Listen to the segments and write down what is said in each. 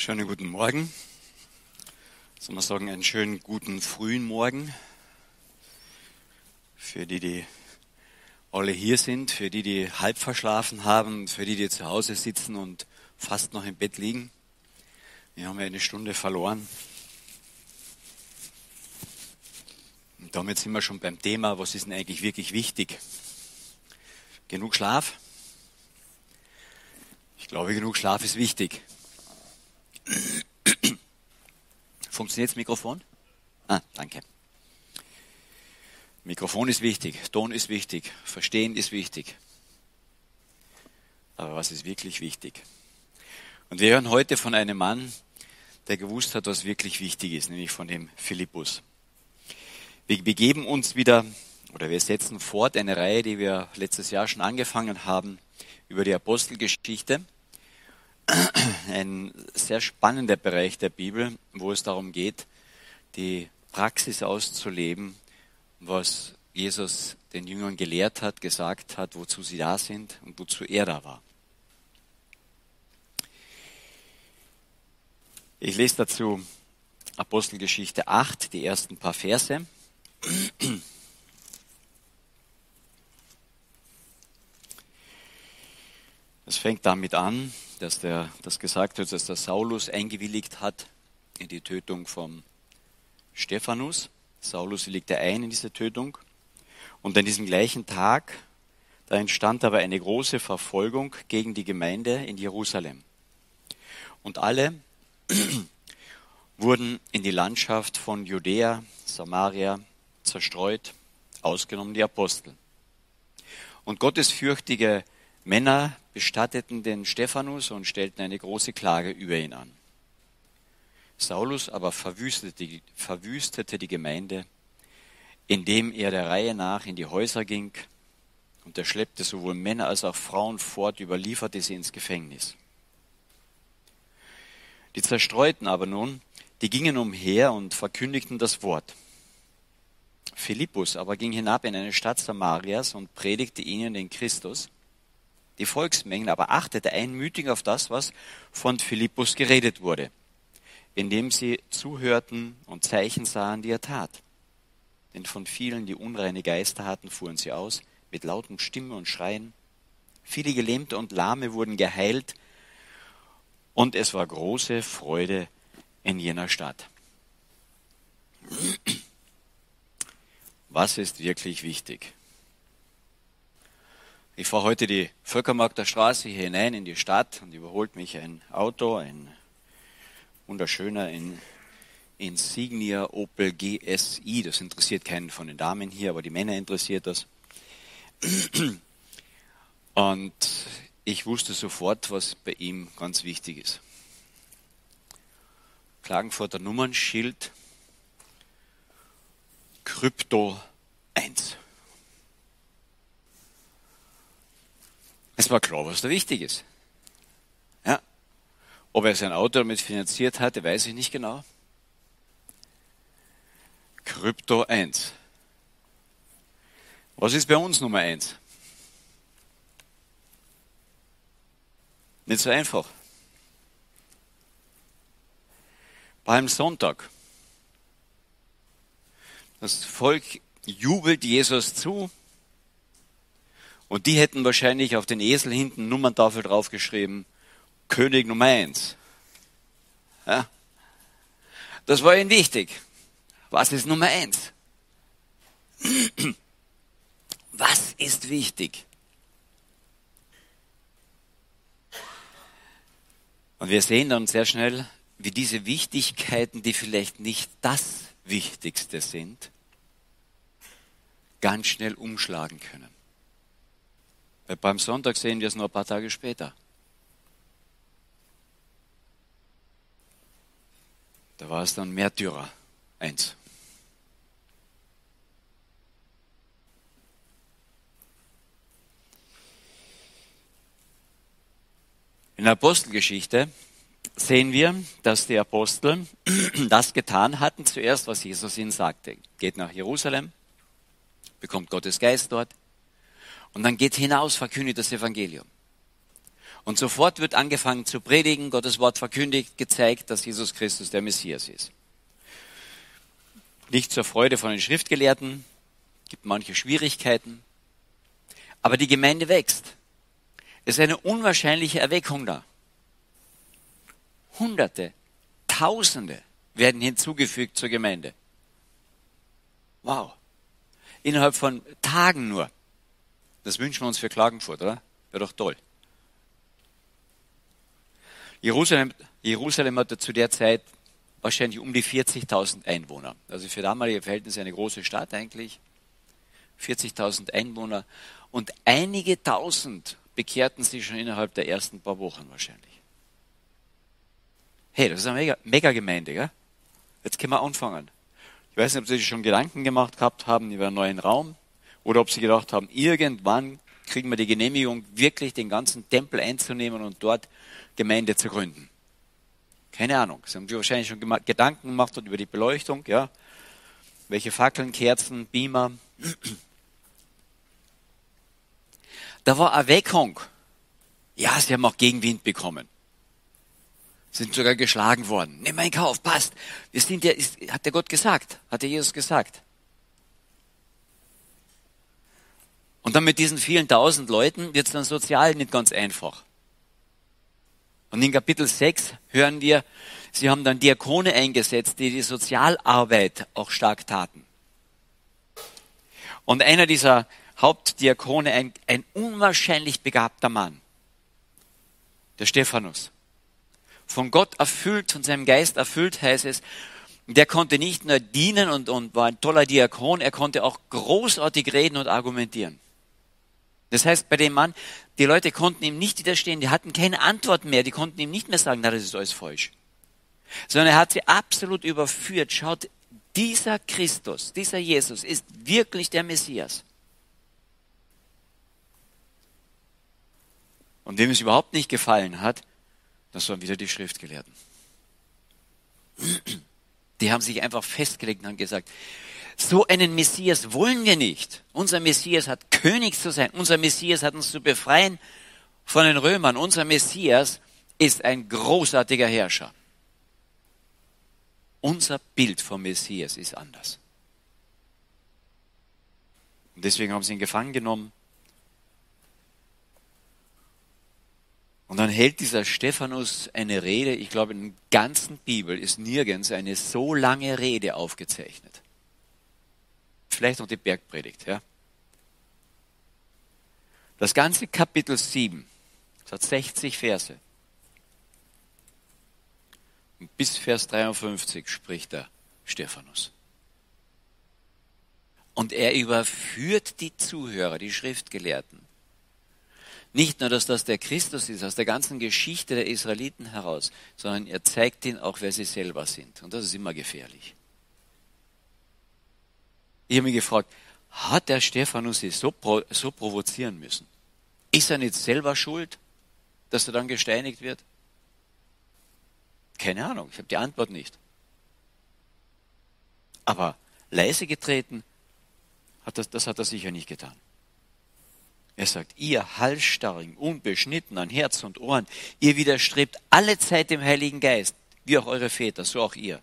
Schönen guten Morgen. Soll man sagen, einen schönen guten frühen Morgen. Für die, die alle hier sind, für die, die halb verschlafen haben, für die, die zu Hause sitzen und fast noch im Bett liegen. Wir haben ja eine Stunde verloren. Und damit sind wir schon beim Thema, was ist denn eigentlich wirklich wichtig? Genug Schlaf? Ich glaube, genug Schlaf ist wichtig. Funktioniert das Mikrofon? Ah, danke. Mikrofon ist wichtig, Ton ist wichtig, Verstehen ist wichtig. Aber was ist wirklich wichtig? Und wir hören heute von einem Mann, der gewusst hat, was wirklich wichtig ist, nämlich von dem Philippus. Wir begeben uns wieder, oder wir setzen fort eine Reihe, die wir letztes Jahr schon angefangen haben, über die Apostelgeschichte ein sehr spannender Bereich der Bibel, wo es darum geht, die Praxis auszuleben, was Jesus den Jüngern gelehrt hat, gesagt hat, wozu sie da sind und wozu er da war. Ich lese dazu Apostelgeschichte 8, die ersten paar Verse. Es fängt damit an, dass der, das gesagt wird, dass der Saulus eingewilligt hat in die Tötung von Stephanus. Saulus willigte ein in diese Tötung. Und an diesem gleichen Tag, da entstand aber eine große Verfolgung gegen die Gemeinde in Jerusalem. Und alle wurden in die Landschaft von Judäa, Samaria zerstreut, ausgenommen die Apostel. Und gottesfürchtige Männer bestatteten den Stephanus und stellten eine große Klage über ihn an. Saulus aber verwüstete die, verwüstete die Gemeinde, indem er der Reihe nach in die Häuser ging und er schleppte sowohl Männer als auch Frauen fort, überlieferte sie ins Gefängnis. Die Zerstreuten aber nun, die gingen umher und verkündigten das Wort. Philippus aber ging hinab in eine Stadt Samarias und predigte ihnen den Christus die Volksmengen aber achtete einmütig auf das, was von Philippus geredet wurde, indem sie zuhörten und Zeichen sahen, die er tat. Denn von vielen, die unreine Geister hatten, fuhren sie aus, mit lautem Stimme und Schreien. Viele Gelähmte und Lahme wurden geheilt, und es war große Freude in jener Stadt. Was ist wirklich wichtig? Ich fahre heute die Völkermarkter Straße hier hinein in die Stadt und überholt mich ein Auto, ein wunderschöner in Insignia Opel GSI. Das interessiert keinen von den Damen hier, aber die Männer interessiert das. Und ich wusste sofort, was bei ihm ganz wichtig ist. Klagenfurter Nummernschild Krypto 1. Es war klar, was da wichtig ist. Ja. Ob er sein Auto damit finanziert hatte, weiß ich nicht genau. Krypto 1. Was ist bei uns Nummer 1? Nicht so einfach. Beim Sonntag. Das Volk jubelt Jesus zu, und die hätten wahrscheinlich auf den Esel hinten Nummerntafel draufgeschrieben, König Nummer eins. Ja? Das war ihnen wichtig. Was ist Nummer eins? Was ist wichtig? Und wir sehen dann sehr schnell, wie diese Wichtigkeiten, die vielleicht nicht das Wichtigste sind, ganz schnell umschlagen können. Beim Sonntag sehen wir es nur ein paar Tage später. Da war es dann Märtyrer eins. In der Apostelgeschichte sehen wir, dass die Apostel das getan hatten, zuerst, was Jesus ihnen sagte. Geht nach Jerusalem, bekommt Gottes Geist dort, und dann geht hinaus, verkündet das Evangelium. Und sofort wird angefangen zu predigen, Gottes Wort verkündigt, gezeigt, dass Jesus Christus der Messias ist. Nicht zur Freude von den Schriftgelehrten, gibt manche Schwierigkeiten, aber die Gemeinde wächst. Es ist eine unwahrscheinliche Erweckung da. Hunderte, Tausende werden hinzugefügt zur Gemeinde. Wow. Innerhalb von Tagen nur. Das wünschen wir uns für Klagenfurt, oder? Wäre doch toll. Jerusalem, Jerusalem hatte zu der Zeit wahrscheinlich um die 40.000 Einwohner. Also für damalige Verhältnisse eine große Stadt eigentlich. 40.000 Einwohner. Und einige tausend bekehrten sich schon innerhalb der ersten paar Wochen wahrscheinlich. Hey, das ist eine mega, mega gell? Jetzt können wir anfangen. Ich weiß nicht, ob Sie sich schon Gedanken gemacht gehabt haben über einen neuen Raum oder ob Sie gedacht haben, irgendwann kriegen wir die Genehmigung, wirklich den ganzen Tempel einzunehmen und dort Gemeinde zu gründen. Keine Ahnung. Sie haben sich wahrscheinlich schon Gedanken gemacht über die Beleuchtung, ja. Welche Fackeln, Kerzen, Beamer. Da war Erweckung. Ja, sie haben auch Gegenwind bekommen. Sind sogar geschlagen worden. Nimm einen Kauf, passt. Wir sind ja, ist, hat der Gott gesagt, hat der Jesus gesagt. Und dann mit diesen vielen tausend Leuten wird es dann sozial nicht ganz einfach. Und in Kapitel 6 hören wir, sie haben dann Diakone eingesetzt, die die Sozialarbeit auch stark taten. Und einer dieser Hauptdiakone, ein, ein unwahrscheinlich begabter Mann, der Stephanus, von Gott erfüllt, von seinem Geist erfüllt, heißt es, der konnte nicht nur dienen und, und war ein toller Diakon, er konnte auch großartig reden und argumentieren. Das heißt, bei dem Mann, die Leute konnten ihm nicht widerstehen, die hatten keine Antwort mehr, die konnten ihm nicht mehr sagen, na, das ist alles falsch. Sondern er hat sie absolut überführt. Schaut, dieser Christus, dieser Jesus ist wirklich der Messias. Und wem es überhaupt nicht gefallen hat, das waren wieder die Schriftgelehrten. Die haben sich einfach festgelegt und haben gesagt, so einen Messias wollen wir nicht. Unser Messias hat König zu sein. Unser Messias hat uns zu befreien von den Römern. Unser Messias ist ein großartiger Herrscher. Unser Bild vom Messias ist anders. Und deswegen haben sie ihn gefangen genommen. Und dann hält dieser Stephanus eine Rede. Ich glaube, in der ganzen Bibel ist nirgends eine so lange Rede aufgezeichnet vielleicht noch die Bergpredigt. Ja? Das ganze Kapitel 7, das hat 60 Verse. Und bis Vers 53 spricht der Stephanus. Und er überführt die Zuhörer, die Schriftgelehrten. Nicht nur, dass das der Christus ist, aus der ganzen Geschichte der Israeliten heraus, sondern er zeigt ihnen auch, wer sie selber sind. Und das ist immer gefährlich. Ich habe mich gefragt, hat der Stephanus sich so, so provozieren müssen? Ist er nicht selber schuld, dass er dann gesteinigt wird? Keine Ahnung, ich habe die Antwort nicht. Aber leise getreten, hat das, das hat er sicher nicht getan. Er sagt, ihr Halsstarrigen, unbeschnitten an Herz und Ohren, ihr widerstrebt alle Zeit dem Heiligen Geist, wie auch eure Väter, so auch ihr.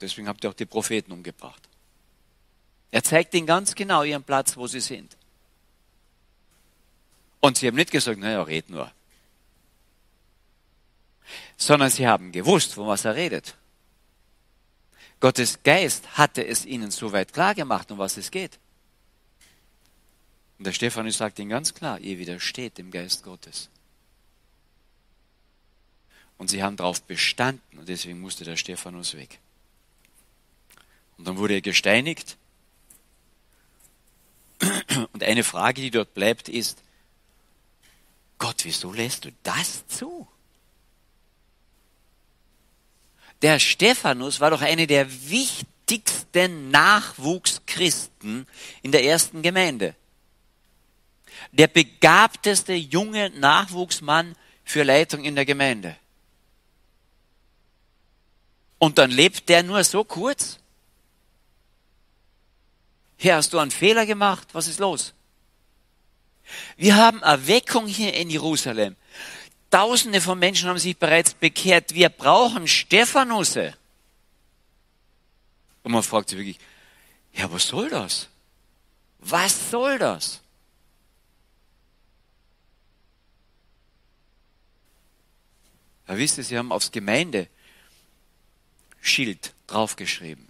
Deswegen habt ihr auch die Propheten umgebracht. Er zeigt ihnen ganz genau ihren Platz, wo sie sind. Und sie haben nicht gesagt, naja, red nur. Sondern sie haben gewusst, von was er redet. Gottes Geist hatte es ihnen soweit klar gemacht, um was es geht. Und der Stephanus sagt ihnen ganz klar, ihr widersteht dem Geist Gottes. Und sie haben darauf bestanden und deswegen musste der Stephanus weg. Und dann wurde er gesteinigt und eine Frage, die dort bleibt, ist, Gott, wieso lässt du das zu? Der Stephanus war doch eine der wichtigsten Nachwuchschristen in der ersten Gemeinde. Der begabteste junge Nachwuchsmann für Leitung in der Gemeinde. Und dann lebt der nur so kurz? Herr, hast du einen Fehler gemacht? Was ist los? Wir haben Erweckung hier in Jerusalem. Tausende von Menschen haben sich bereits bekehrt. Wir brauchen Stephanusse. Und man fragt sich wirklich, ja, was soll das? Was soll das? Ja, wisst ihr, sie haben aufs Gemeindeschild draufgeschrieben.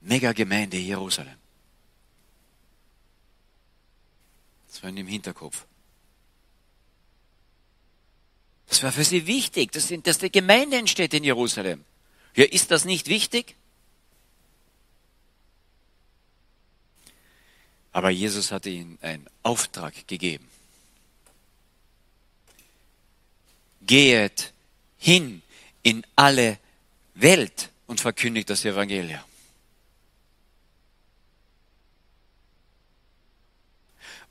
Mega Gemeinde Jerusalem. Das war in dem Hinterkopf. Das war für sie wichtig, dass, dass die Gemeinde entsteht in Jerusalem. Ja, ist das nicht wichtig? Aber Jesus hatte ihnen einen Auftrag gegeben. Gehet hin in alle Welt und verkündigt das Evangelium.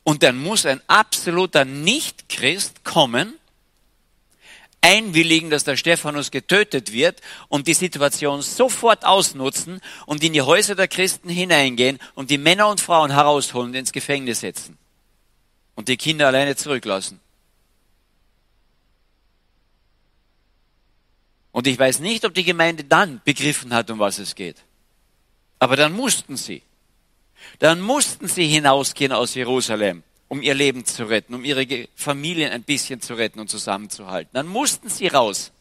Und dann muss ein absoluter Nicht-Christ kommen, einwilligen, dass der Stephanus getötet wird und die Situation sofort ausnutzen und in die Häuser der Christen hineingehen und die Männer und Frauen herausholen und ins Gefängnis setzen und die Kinder alleine zurücklassen. Und ich weiß nicht, ob die Gemeinde dann begriffen hat, um was es geht. Aber dann mussten sie. Dann mussten sie hinausgehen aus Jerusalem, um ihr Leben zu retten, um ihre Familien ein bisschen zu retten und zusammenzuhalten. Dann mussten sie raus.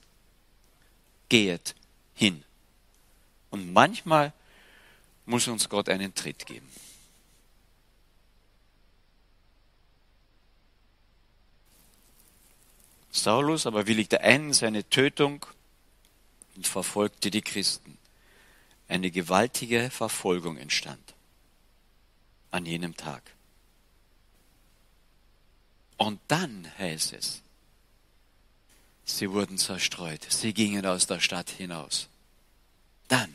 Gehet hin. Und manchmal muss uns Gott einen Tritt geben. Saulus aber willigte ein in seine Tötung und verfolgte die Christen. Eine gewaltige Verfolgung entstand an jenem Tag. Und dann heißt es, sie wurden zerstreut, sie gingen aus der Stadt hinaus. Dann,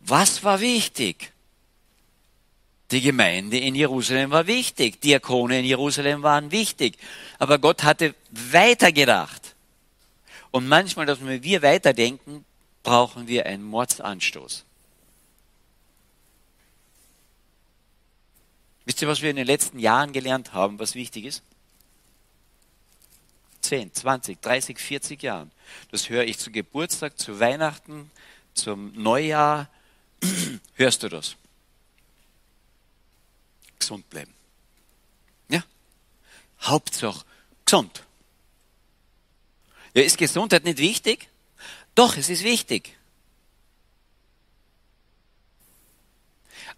was war wichtig? Die Gemeinde in Jerusalem war wichtig, Diakone in Jerusalem waren wichtig, aber Gott hatte weitergedacht. Und manchmal, dass wir weiterdenken, brauchen wir einen Mordsanstoß. Wisst ihr, was wir in den letzten Jahren gelernt haben, was wichtig ist? 10, 20, 30, 40 Jahren. Das höre ich zu Geburtstag, zu Weihnachten, zum Neujahr. Hörst du das? Gesund bleiben. Ja? Hauptsache gesund. Ja, ist Gesundheit nicht wichtig? Doch, es ist wichtig.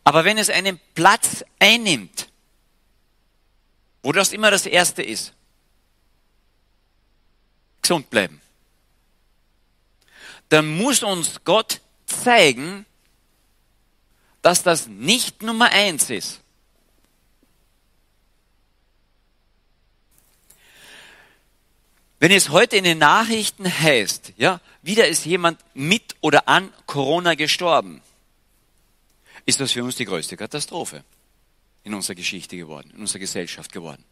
Aber wenn es einen Platz einnimmt, wo das immer das Erste ist, gesund bleiben, dann muss uns Gott zeigen, dass das nicht Nummer eins ist. Wenn es heute in den Nachrichten heißt, ja, wieder ist jemand mit oder an Corona gestorben, ist das für uns die größte Katastrophe in unserer Geschichte geworden, in unserer Gesellschaft geworden.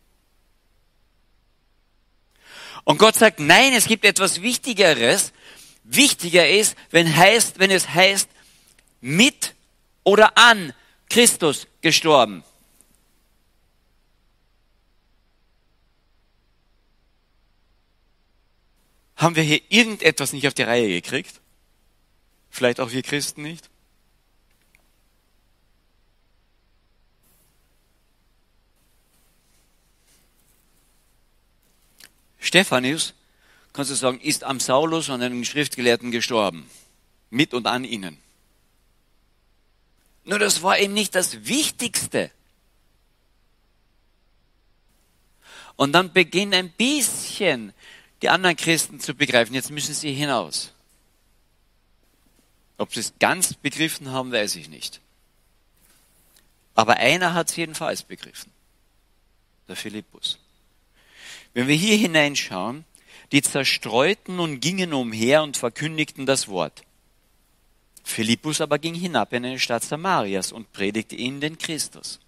Und Gott sagt, nein, es gibt etwas Wichtigeres. Wichtiger ist, wenn, heißt, wenn es heißt, mit oder an Christus gestorben. Haben wir hier irgendetwas nicht auf die Reihe gekriegt? Vielleicht auch wir Christen nicht? Stephanus, kannst du sagen, ist am Saulus und einem Schriftgelehrten gestorben. Mit und an ihnen. Nur das war eben nicht das Wichtigste. Und dann beginnen ein bisschen die anderen Christen zu begreifen, jetzt müssen sie hinaus. Ob sie es ganz begriffen haben, weiß ich nicht. Aber einer hat es jedenfalls begriffen. Der Philippus. Wenn wir hier hineinschauen, die Zerstreuten und gingen umher und verkündigten das Wort. Philippus aber ging hinab in eine Stadt Samarias und predigte ihnen den Christus.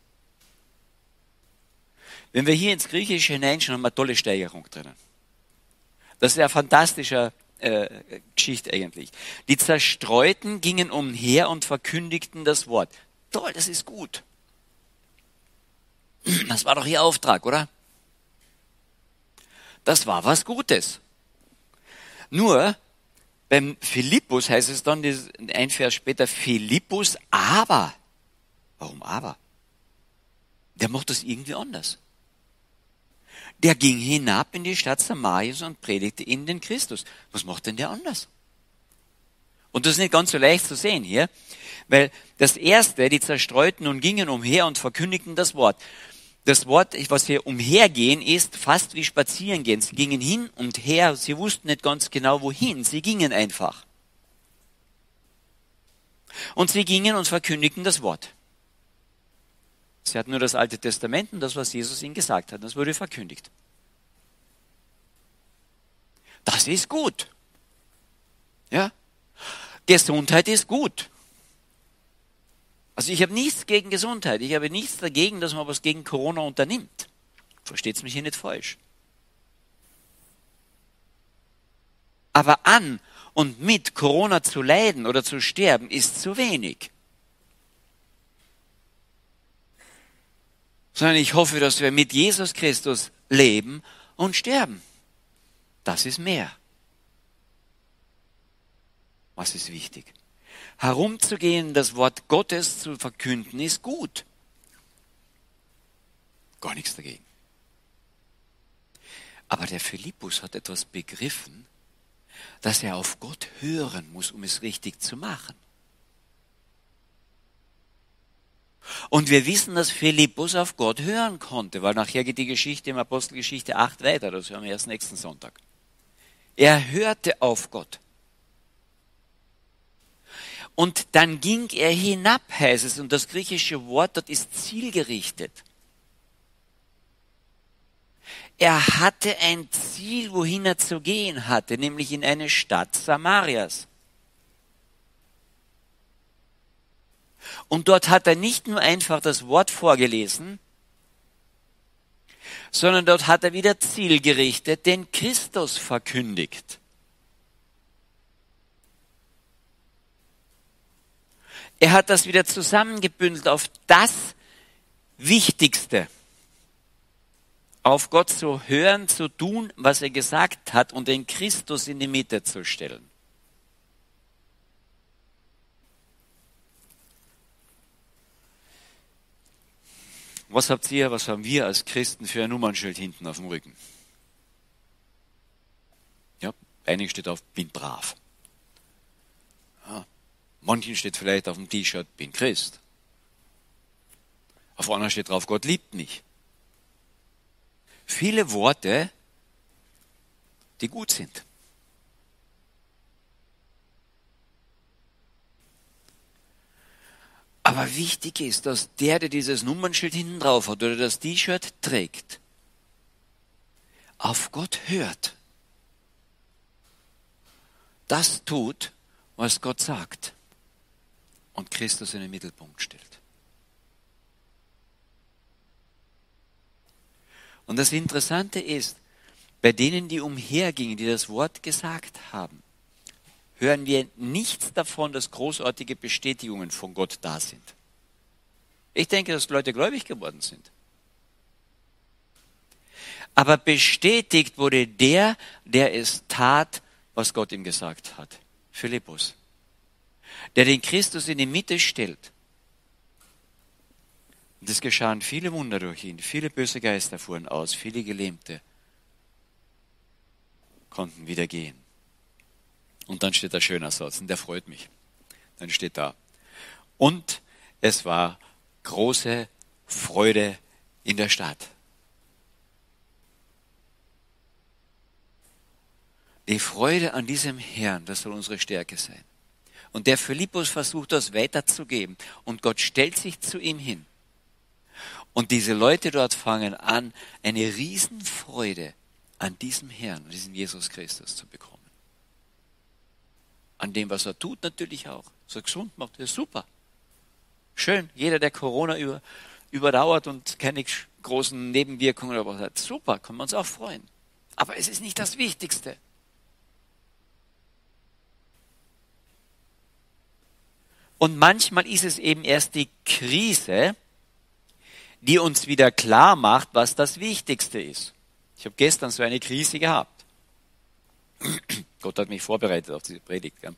Wenn wir hier ins Griechische hineinschauen, haben wir eine tolle Steigerung drinnen. Das ist eine fantastische äh, Geschichte eigentlich. Die Zerstreuten gingen umher und verkündigten das Wort. Toll, das ist gut. Das war doch ihr Auftrag, oder? Das war was Gutes. Nur beim Philippus heißt es dann ein Vers später, Philippus aber. Warum aber? Der macht das irgendwie anders. Der ging hinab in die Stadt Samarias und predigte ihnen den Christus. Was macht denn der anders? Und das ist nicht ganz so leicht zu sehen hier, weil das erste, die Zerstreuten und gingen umher und verkündigten das Wort. Das Wort, was hier umhergehen, ist fast wie spazieren gehen. Sie gingen hin und her, sie wussten nicht ganz genau wohin, sie gingen einfach. Und sie gingen und verkündigten das Wort. Sie hatten nur das Alte Testament und das, was Jesus ihnen gesagt hat. Das wurde verkündigt. Das ist gut. Ja? Gesundheit ist gut. Also ich habe nichts gegen Gesundheit. Ich habe nichts dagegen, dass man was gegen Corona unternimmt. Versteht's mich hier nicht falsch. Aber an und mit Corona zu leiden oder zu sterben ist zu wenig. sondern ich hoffe, dass wir mit Jesus Christus leben und sterben. Das ist mehr. Was ist wichtig? Herumzugehen, das Wort Gottes zu verkünden, ist gut. Gar nichts dagegen. Aber der Philippus hat etwas begriffen, dass er auf Gott hören muss, um es richtig zu machen. Und wir wissen, dass Philippus auf Gott hören konnte, weil nachher geht die Geschichte im Apostelgeschichte 8 weiter, das hören wir erst nächsten Sonntag. Er hörte auf Gott. Und dann ging er hinab, heißt es, und das griechische Wort dort ist zielgerichtet. Er hatte ein Ziel, wohin er zu gehen hatte, nämlich in eine Stadt Samarias. Und dort hat er nicht nur einfach das Wort vorgelesen, sondern dort hat er wieder zielgerichtet den Christus verkündigt. Er hat das wieder zusammengebündelt auf das Wichtigste. Auf Gott zu hören, zu tun, was er gesagt hat und den Christus in die Mitte zu stellen. Was habt ihr, was haben wir als Christen für ein Nummernschild hinten auf dem Rücken? Ja, einigen steht auf, bin brav. Manchen steht vielleicht auf dem T-Shirt, bin Christ. Auf anderen steht drauf, Gott liebt mich. Viele Worte, die gut sind. Aber wichtig ist, dass der, der dieses Nummernschild hinten drauf hat oder das T-Shirt trägt, auf Gott hört. Das tut, was Gott sagt und Christus in den Mittelpunkt stellt. Und das Interessante ist, bei denen, die umhergingen, die das Wort gesagt haben, hören wir nichts davon, dass großartige Bestätigungen von Gott da sind. Ich denke, dass Leute gläubig geworden sind. Aber bestätigt wurde der, der es tat, was Gott ihm gesagt hat. Philippus. Der den Christus in die Mitte stellt. Und es geschahen viele Wunder durch ihn. Viele böse Geister fuhren aus. Viele Gelähmte konnten wieder gehen. Und dann steht da schöner Satz, und der freut mich. Dann steht da, und es war große Freude in der Stadt. Die Freude an diesem Herrn, das soll unsere Stärke sein. Und der Philippus versucht das weiterzugeben. Und Gott stellt sich zu ihm hin. Und diese Leute dort fangen an, eine Riesenfreude an diesem Herrn, an diesem Jesus Christus zu bekommen an dem, was er tut, natürlich auch. So gesund macht, ist super. Schön, jeder, der Corona über, überdauert und keine großen Nebenwirkungen hat, super, können wir uns auch freuen. Aber es ist nicht das Wichtigste. Und manchmal ist es eben erst die Krise, die uns wieder klar macht, was das Wichtigste ist. Ich habe gestern so eine Krise gehabt. Gott hat mich vorbereitet auf diese Predigt. Gell?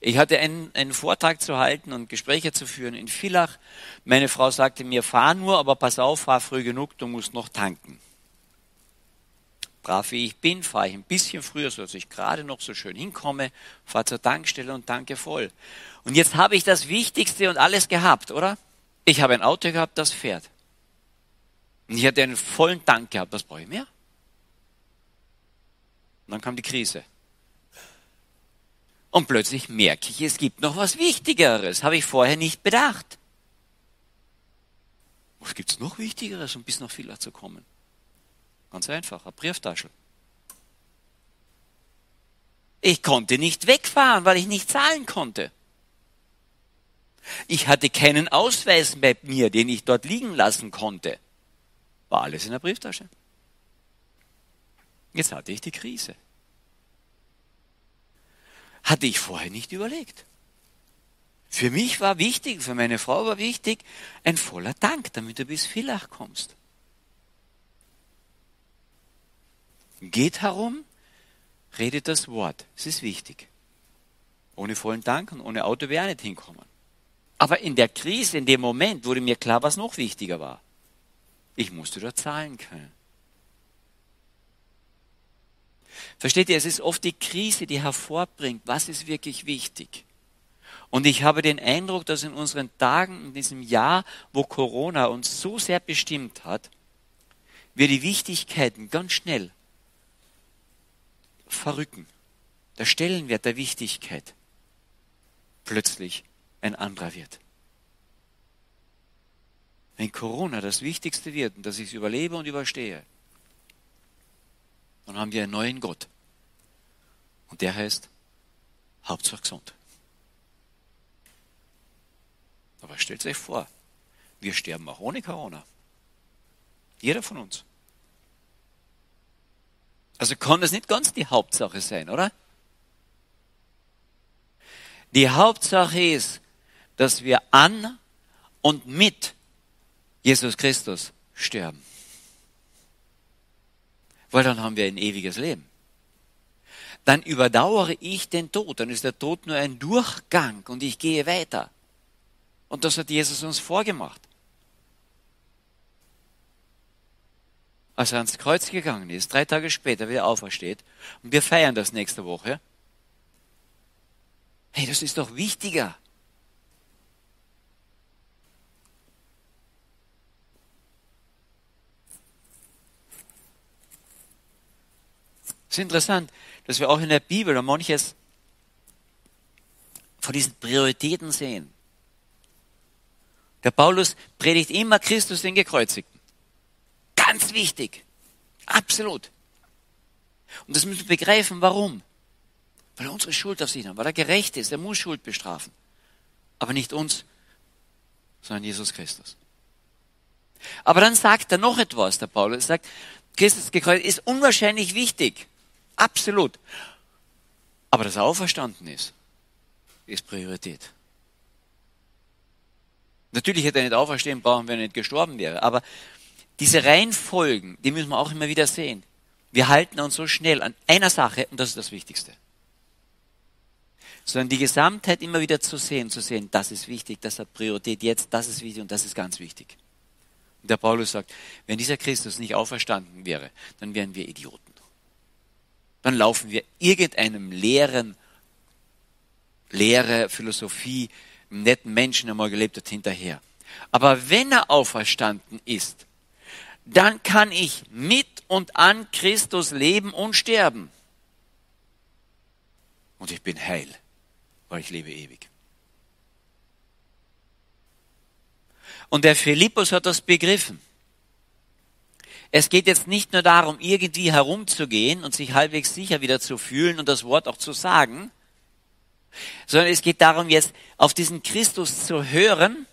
Ich hatte einen, einen Vortrag zu halten und Gespräche zu führen in Villach. Meine Frau sagte mir, fahr nur, aber pass auf, fahr früh genug, du musst noch tanken. Brav wie ich bin, fahre ich ein bisschen früher, so dass ich gerade noch so schön hinkomme, fahre zur Tankstelle und tanke voll. Und jetzt habe ich das Wichtigste und alles gehabt, oder? Ich habe ein Auto gehabt, das fährt. Und ich hatte einen vollen Tank gehabt, was brauche ich mehr? Und dann kam die Krise. Und plötzlich merke ich, es gibt noch was Wichtigeres. Habe ich vorher nicht bedacht. Was gibt's noch Wichtigeres, um bis nach Villa zu kommen? Ganz einfach, eine Brieftasche. Ich konnte nicht wegfahren, weil ich nicht zahlen konnte. Ich hatte keinen Ausweis bei mir, den ich dort liegen lassen konnte. War alles in der Brieftasche. Jetzt hatte ich die Krise. Hatte ich vorher nicht überlegt. Für mich war wichtig, für meine Frau war wichtig, ein voller Dank, damit du bis Villach kommst. Geht herum, redet das Wort. Es ist wichtig. Ohne vollen Dank und ohne Auto wäre nicht hinkommen. Aber in der Krise, in dem Moment, wurde mir klar, was noch wichtiger war. Ich musste dort zahlen können. Versteht ihr, es ist oft die Krise, die hervorbringt, was ist wirklich wichtig. Und ich habe den Eindruck, dass in unseren Tagen, in diesem Jahr, wo Corona uns so sehr bestimmt hat, wir die Wichtigkeiten ganz schnell verrücken. Der Stellenwert der Wichtigkeit plötzlich ein anderer wird. Wenn Corona das Wichtigste wird und dass ich es überlebe und überstehe, dann haben wir einen neuen Gott. Und der heißt Hauptsache gesund. Aber stellt euch vor, wir sterben auch ohne Corona. Jeder von uns. Also kann das nicht ganz die Hauptsache sein, oder? Die Hauptsache ist, dass wir an und mit Jesus Christus sterben. Weil dann haben wir ein ewiges Leben. Dann überdauere ich den Tod, dann ist der Tod nur ein Durchgang und ich gehe weiter. Und das hat Jesus uns vorgemacht. Als er ans Kreuz gegangen ist, drei Tage später wieder aufersteht, und wir feiern das nächste Woche. Hey, das ist doch wichtiger. Es ist interessant, dass wir auch in der Bibel manches von diesen Prioritäten sehen. Der Paulus predigt immer Christus den Gekreuzigten. Ganz wichtig. Absolut. Und das müssen wir begreifen, warum. Weil er unsere Schuld auf sich hat, weil er gerecht ist, er muss Schuld bestrafen. Aber nicht uns, sondern Jesus Christus. Aber dann sagt er noch etwas, der Paulus sagt, Christus gekreuzigt ist unwahrscheinlich wichtig. Absolut. Aber dass er auferstanden ist, ist Priorität. Natürlich hätte er nicht auferstehen brauchen, wenn er nicht gestorben wäre. Aber diese Reihenfolgen, die müssen wir auch immer wieder sehen. Wir halten uns so schnell an einer Sache und das ist das Wichtigste. Sondern die Gesamtheit immer wieder zu sehen, zu sehen, das ist wichtig, das hat Priorität jetzt, das ist wichtig und das ist ganz wichtig. Und der Paulus sagt, wenn dieser Christus nicht auferstanden wäre, dann wären wir Idioten. Dann laufen wir irgendeinem leeren, leere Philosophie, netten Menschen, der mal gelebt hat, hinterher. Aber wenn er auferstanden ist, dann kann ich mit und an Christus leben und sterben. Und ich bin heil, weil ich lebe ewig. Und der Philippus hat das begriffen. Es geht jetzt nicht nur darum, irgendwie herumzugehen und sich halbwegs sicher wieder zu fühlen und das Wort auch zu sagen, sondern es geht darum, jetzt auf diesen Christus zu hören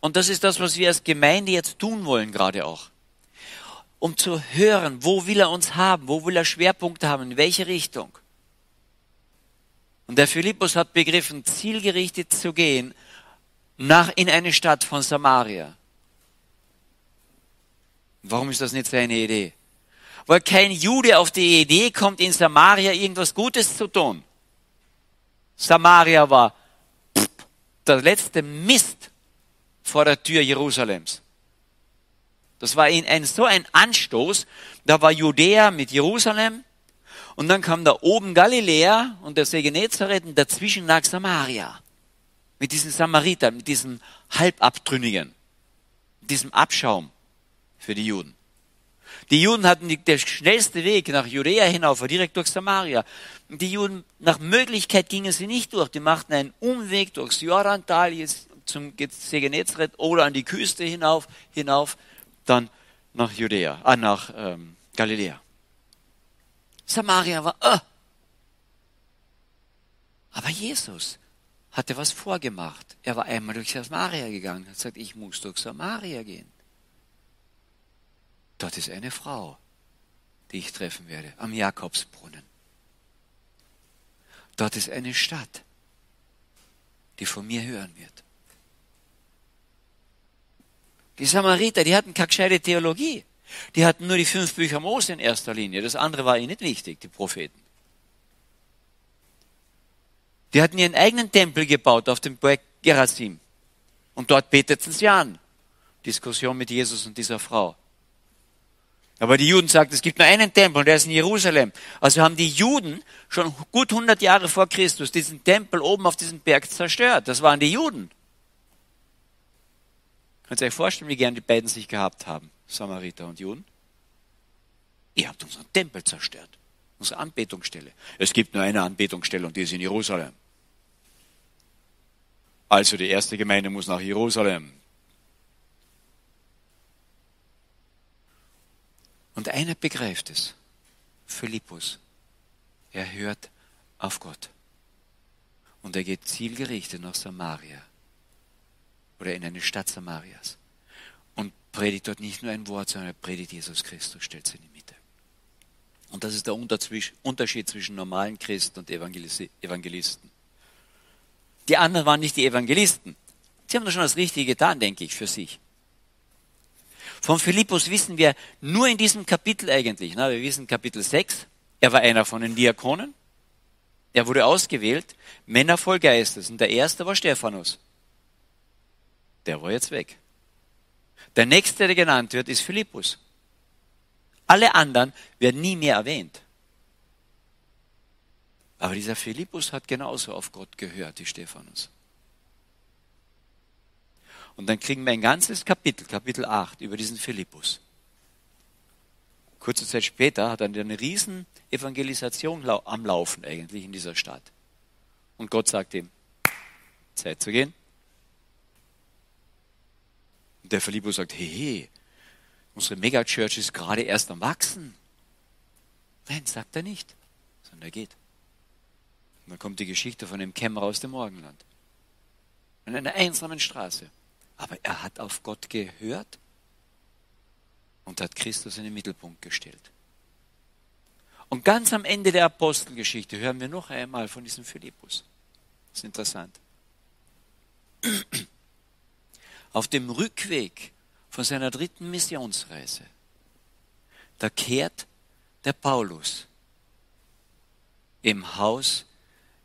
und das ist das, was wir als Gemeinde jetzt tun wollen, gerade auch. Um zu hören, wo will er uns haben, wo will er Schwerpunkte haben, in welche Richtung. Und der Philippus hat begriffen, zielgerichtet zu gehen, nach, in eine Stadt von Samaria. Warum ist das nicht seine Idee? Weil kein Jude auf die Idee kommt, in Samaria irgendwas Gutes zu tun. Samaria war der letzte Mist vor der Tür Jerusalems. Das war ein, so ein Anstoß. Da war Judäa mit Jerusalem und dann kam da oben Galiläa und der See Genezareth und dazwischen lag Samaria. Mit diesen Samaritern, mit diesen Halbabtrünnigen, mit diesem Abschaum für die Juden. Die Juden hatten die, der schnellste Weg nach Judäa hinauf, war direkt durch Samaria. Die Juden, nach Möglichkeit gingen sie nicht durch. Die machten einen Umweg durchs Jordantal zum Genezareth oder an die Küste hinauf, hinauf, dann nach Judäa, äh, nach ähm, Galiläa. Samaria war, äh. aber Jesus hatte was vorgemacht. Er war einmal durch Samaria gegangen, hat gesagt, ich muss durch Samaria gehen. Dort ist eine Frau, die ich treffen werde, am Jakobsbrunnen. Dort ist eine Stadt, die von mir hören wird. Die Samariter, die hatten keine gescheite Theologie. Die hatten nur die fünf Bücher Mose in erster Linie. Das andere war ihnen nicht wichtig, die Propheten. Die hatten ihren eigenen Tempel gebaut auf dem Berg Gerazim. Und dort beteten sie an. Diskussion mit Jesus und dieser Frau. Aber die Juden sagten, es gibt nur einen Tempel und der ist in Jerusalem. Also haben die Juden schon gut 100 Jahre vor Christus diesen Tempel oben auf diesem Berg zerstört. Das waren die Juden. Könnt ihr euch vorstellen, wie gern die beiden sich gehabt haben, Samariter und Juden? Ihr habt unseren Tempel zerstört, unsere Anbetungsstelle. Es gibt nur eine Anbetungsstelle und die ist in Jerusalem. Also die erste Gemeinde muss nach Jerusalem. Und einer begreift es. Philippus. Er hört auf Gott. Und er geht zielgerichtet nach Samaria. Oder in eine Stadt Samarias. Und predigt dort nicht nur ein Wort, sondern er predigt Jesus Christus, stellt sich in die Mitte. Und das ist der Unterschied zwischen normalen Christen und Evangelisten. Die anderen waren nicht die Evangelisten. Sie haben doch schon das Richtige getan, denke ich, für sich. Von Philippus wissen wir nur in diesem Kapitel eigentlich. Na, wir wissen Kapitel 6, er war einer von den Diakonen. Er wurde ausgewählt, Männer voll Geistes. Und der erste war Stephanus. Der war jetzt weg. Der nächste, der genannt wird, ist Philippus. Alle anderen werden nie mehr erwähnt. Aber dieser Philippus hat genauso auf Gott gehört wie Stephanus. Und dann kriegen wir ein ganzes Kapitel, Kapitel 8, über diesen Philippus. Kurze Zeit später hat er eine riesen Evangelisation am Laufen eigentlich in dieser Stadt. Und Gott sagt ihm, Zeit zu gehen. Der Philippus sagt, hey, hey, unsere Megachurch ist gerade erst am Wachsen. Nein, sagt er nicht, sondern er geht. Und dann kommt die Geschichte von dem Kämmerer aus dem Morgenland. In einer einsamen Straße. Aber er hat auf Gott gehört und hat Christus in den Mittelpunkt gestellt. Und ganz am Ende der Apostelgeschichte hören wir noch einmal von diesem Philippus. Das ist interessant. Auf dem Rückweg von seiner dritten Missionsreise, da kehrt der Paulus im Haus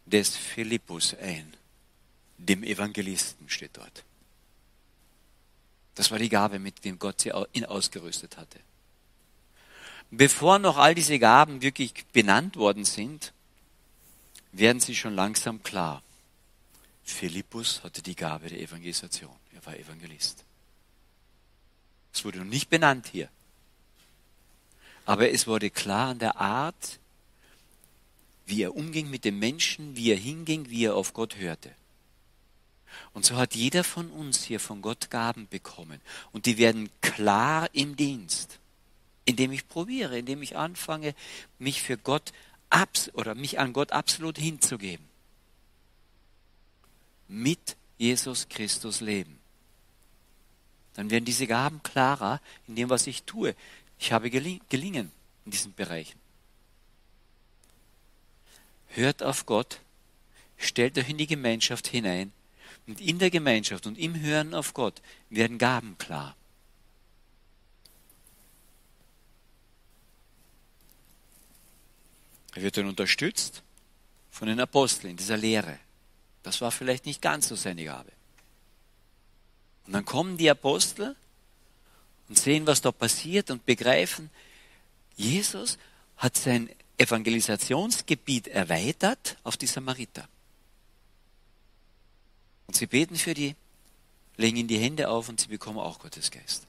des Philippus ein. Dem Evangelisten steht dort. Das war die Gabe, mit dem Gott ihn ausgerüstet hatte. Bevor noch all diese Gaben wirklich benannt worden sind, werden sie schon langsam klar. Philippus hatte die Gabe der Evangelisation. Er war Evangelist. Es wurde noch nicht benannt hier. Aber es wurde klar an der Art, wie er umging mit den Menschen, wie er hinging, wie er auf Gott hörte. Und so hat jeder von uns hier von Gott Gaben bekommen. Und die werden klar im Dienst, indem ich probiere, indem ich anfange, mich für Gott abs oder mich an Gott absolut hinzugeben. Mit Jesus Christus leben. Dann werden diese Gaben klarer in dem, was ich tue. Ich habe gelingen in diesen Bereichen. Hört auf Gott, stellt euch in die Gemeinschaft hinein Und in der Gemeinschaft und im Hören auf Gott werden Gaben klar. Er wird dann unterstützt von den Aposteln in dieser Lehre. Das war vielleicht nicht ganz so seine Gabe. Und dann kommen die Apostel und sehen, was da passiert und begreifen, Jesus hat sein Evangelisationsgebiet erweitert auf die Samariter. Und sie beten für die, legen ihnen die Hände auf und sie bekommen auch Gottes Geist.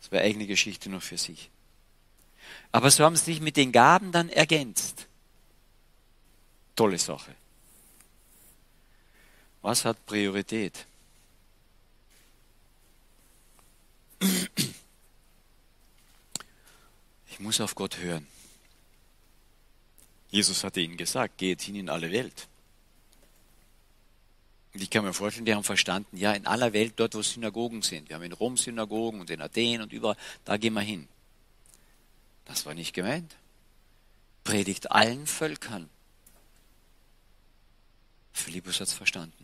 Das wäre eigene Geschichte noch für sich. Aber so haben sie sich mit den Gaben dann ergänzt. Tolle Sache. Was hat Priorität? Ich muss auf Gott hören. Jesus hatte ihnen gesagt, geht hin in alle Welt. Und ich kann mir vorstellen, die haben verstanden, ja, in aller Welt, dort wo Synagogen sind. Wir haben in Rom Synagogen und in Athen und überall, da gehen wir hin. Das war nicht gemeint. Predigt allen Völkern. Philippus hat es verstanden.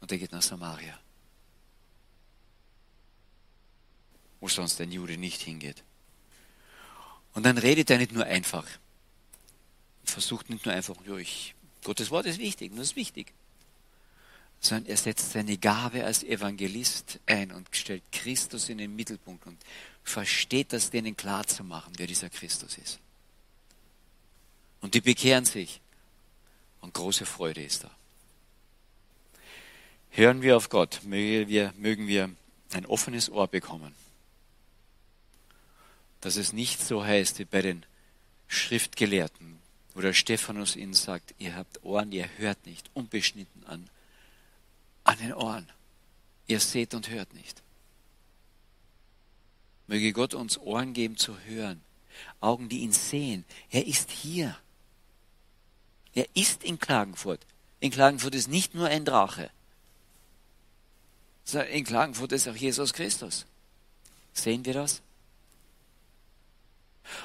Und er geht nach Samaria. Wo sonst ein Jude nicht hingeht. Und dann redet er nicht nur einfach. Versucht nicht nur einfach, ja, ich, Gottes Wort ist wichtig, das ist wichtig sondern er setzt seine Gabe als Evangelist ein und stellt Christus in den Mittelpunkt und versteht das denen klar zu machen, wer dieser Christus ist. Und die bekehren sich und große Freude ist da. Hören wir auf Gott, mögen wir, mögen wir ein offenes Ohr bekommen. Dass es nicht so heißt wie bei den Schriftgelehrten, wo der Stephanus ihnen sagt, ihr habt Ohren, ihr hört nicht, unbeschnitten an an den Ohren. Ihr seht und hört nicht. Möge Gott uns Ohren geben zu hören, Augen, die ihn sehen. Er ist hier. Er ist in Klagenfurt. In Klagenfurt ist nicht nur ein Drache. In Klagenfurt ist auch Jesus Christus. Sehen wir das?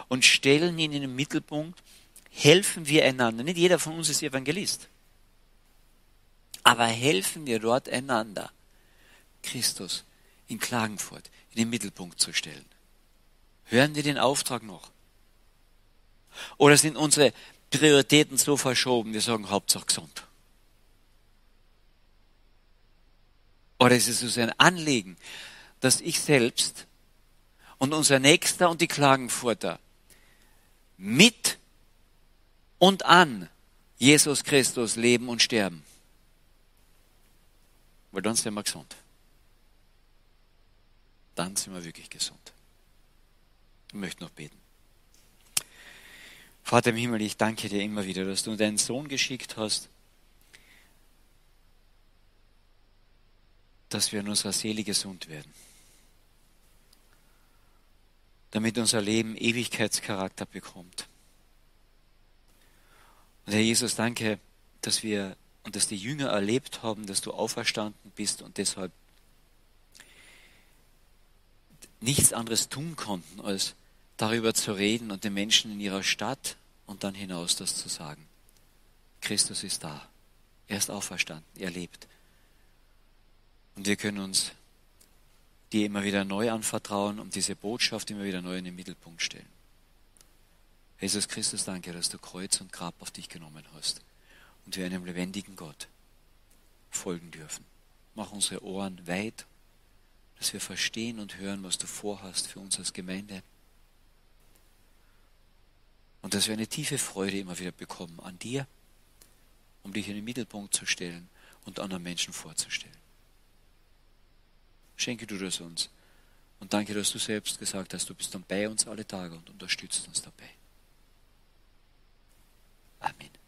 Und stellen ihn in den Mittelpunkt, helfen wir einander. Nicht jeder von uns ist Evangelist. Aber helfen wir dort einander, Christus in Klagenfurt in den Mittelpunkt zu stellen. Hören wir den Auftrag noch? Oder sind unsere Prioritäten so verschoben, wir sagen Hauptsache gesund? Oder ist es uns ein Anliegen, dass ich selbst und unser Nächster und die Klagenfurter mit und an Jesus Christus leben und sterben? Weil dann sind wir gesund. Dann sind wir wirklich gesund. Ich möchte noch beten. Vater im Himmel, ich danke dir immer wieder, dass du deinen Sohn geschickt hast, dass wir in unserer Seele gesund werden. Damit unser Leben Ewigkeitscharakter bekommt. Und Herr Jesus, danke, dass wir und dass die Jünger erlebt haben, dass du auferstanden bist und deshalb nichts anderes tun konnten, als darüber zu reden und den Menschen in ihrer Stadt und dann hinaus das zu sagen. Christus ist da. Er ist auferstanden. Er lebt. Und wir können uns dir immer wieder neu anvertrauen und diese Botschaft immer wieder neu in den Mittelpunkt stellen. Jesus Christus, danke, dass du Kreuz und Grab auf dich genommen hast und wir einem lebendigen Gott folgen dürfen. Mach unsere Ohren weit, dass wir verstehen und hören, was du vorhast für uns als Gemeinde. Und dass wir eine tiefe Freude immer wieder bekommen an dir, um dich in den Mittelpunkt zu stellen und anderen Menschen vorzustellen. Schenke du das uns. Und danke, dass du selbst gesagt hast, du bist dann bei uns alle Tage und unterstützt uns dabei. Amen.